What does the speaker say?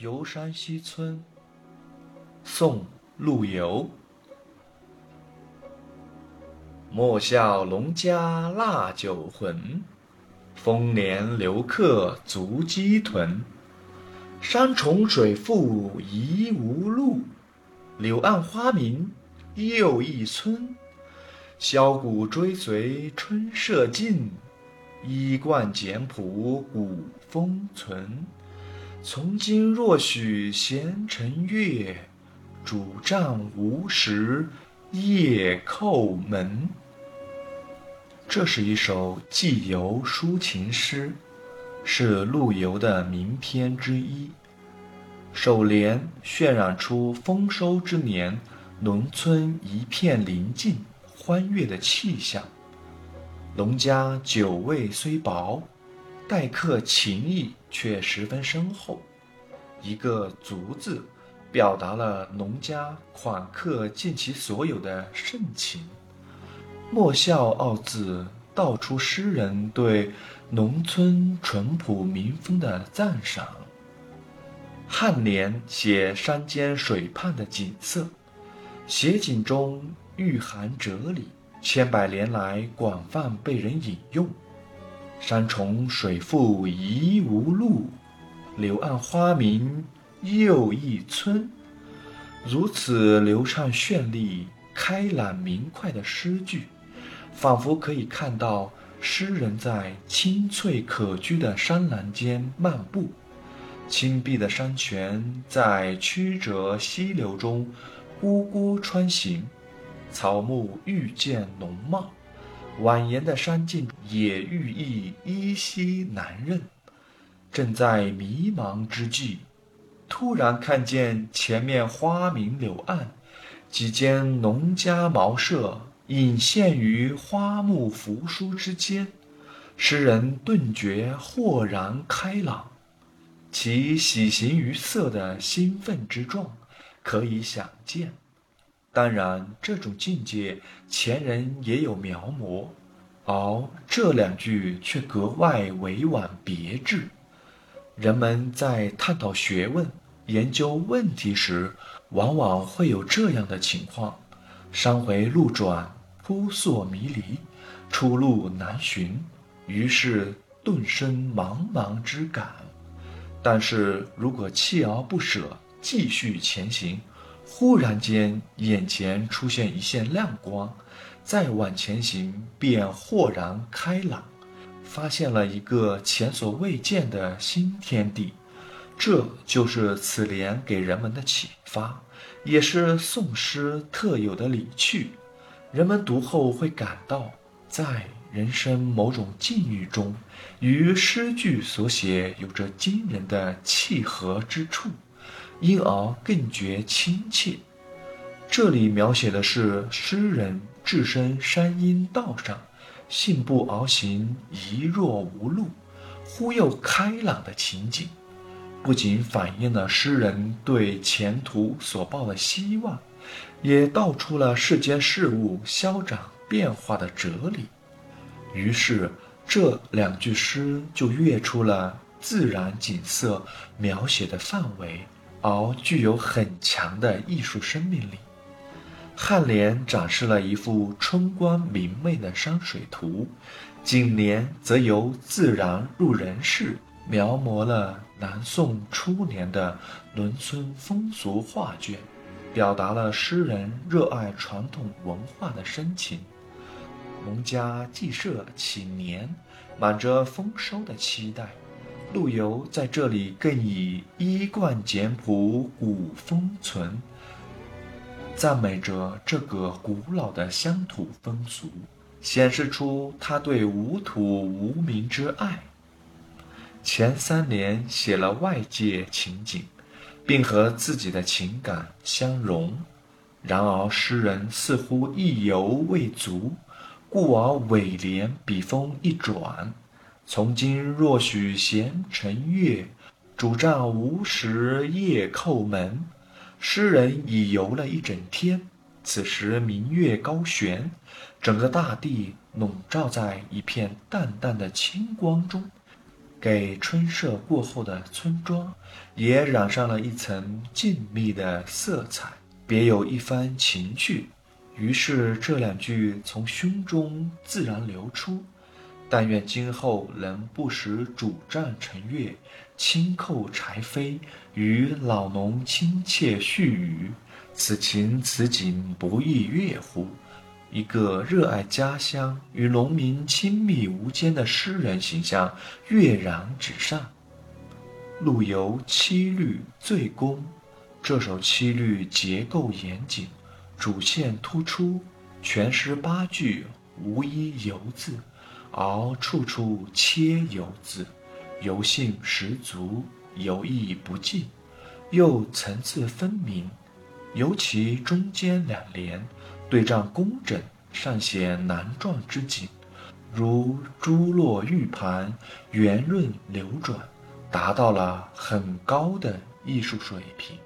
游山西村。宋·陆游。莫笑农家腊酒浑，丰年留客足鸡豚。山重水复疑无路，柳暗花明又一村。箫鼓追随春社近，衣冠简朴古风存。从今若许闲乘月，拄杖无时夜叩门。这是一首寄游抒情诗，是陆游的名篇之一。首联渲染出丰收之年，农村一片宁静。欢悦的气象，农家酒味虽薄，待客情谊却十分深厚。一个“足”字，表达了农家款客尽其所有的盛情。莫笑二字，道出诗人对农村淳朴民风的赞赏。颔联写山间水畔的景色，写景中。蕴含哲理，千百年来广泛被人引用。山重水复疑无路，柳暗花明又一村。如此流畅绚丽、开朗明快的诗句，仿佛可以看到诗人在青翠可居的山峦间漫步，青碧的山泉在曲折溪流中汩汩穿行。草木愈见浓茂，蜿蜒的山径也寓意依稀难认。正在迷茫之际，突然看见前面花明柳暗，几间农家茅舍隐现于花木扶疏之间，诗人顿觉豁然开朗，其喜形于色的兴奋之状，可以想见。当然，这种境界前人也有描摹，而这两句却格外委婉别致。人们在探讨学问、研究问题时，往往会有这样的情况：山回路转，扑朔迷离，出路难寻，于是顿生茫茫之感。但是如果锲而不舍，继续前行，忽然间，眼前出现一线亮光，再往前行便豁然开朗，发现了一个前所未见的新天地。这就是此联给人们的启发，也是宋诗特有的理趣。人们读后会感到，在人生某种境遇中，与诗句所写有着惊人的契合之处。因而更觉亲切。这里描写的是诗人置身山阴道上，信步而行，疑若无路，忽又开朗的情景，不仅反映了诗人对前途所抱的希望，也道出了世间事物消长变化的哲理。于是，这两句诗就跃出了自然景色描写的范围。而具有很强的艺术生命力。颔联展示了一幅春光明媚的山水图，颈联则由自然入人世，描摹了南宋初年的农村风俗画卷，表达了诗人热爱传统文化的深情。农家祭社祈年，满着丰收的期待。陆游在这里更以衣冠简朴古风存，赞美着这个古老的乡土风俗，显示出他对无土无民之爱。前三联写了外界情景，并和自己的情感相融，然而诗人似乎意犹未足，故而尾联笔锋一转。从今若许闲乘月，拄杖无时夜叩门。诗人已游了一整天，此时明月高悬，整个大地笼罩在一片淡淡的清光中，给春社过后的村庄也染上了一层静谧的色彩，别有一番情趣。于是这两句从胸中自然流出。但愿今后能不时主战乘月，轻叩柴扉，与老农亲切絮语。此情此景不亦乐乎？一个热爱家乡、与农民亲密无间的诗人形象跃然纸上。陆游七律醉公，这首七律结构严谨，主线突出，全诗八句无一游字。而处处切游字，游性十足，游意不尽，又层次分明。尤其中间两联，对仗工整，尚显难状之景，如珠落玉盘，圆润流转，达到了很高的艺术水平。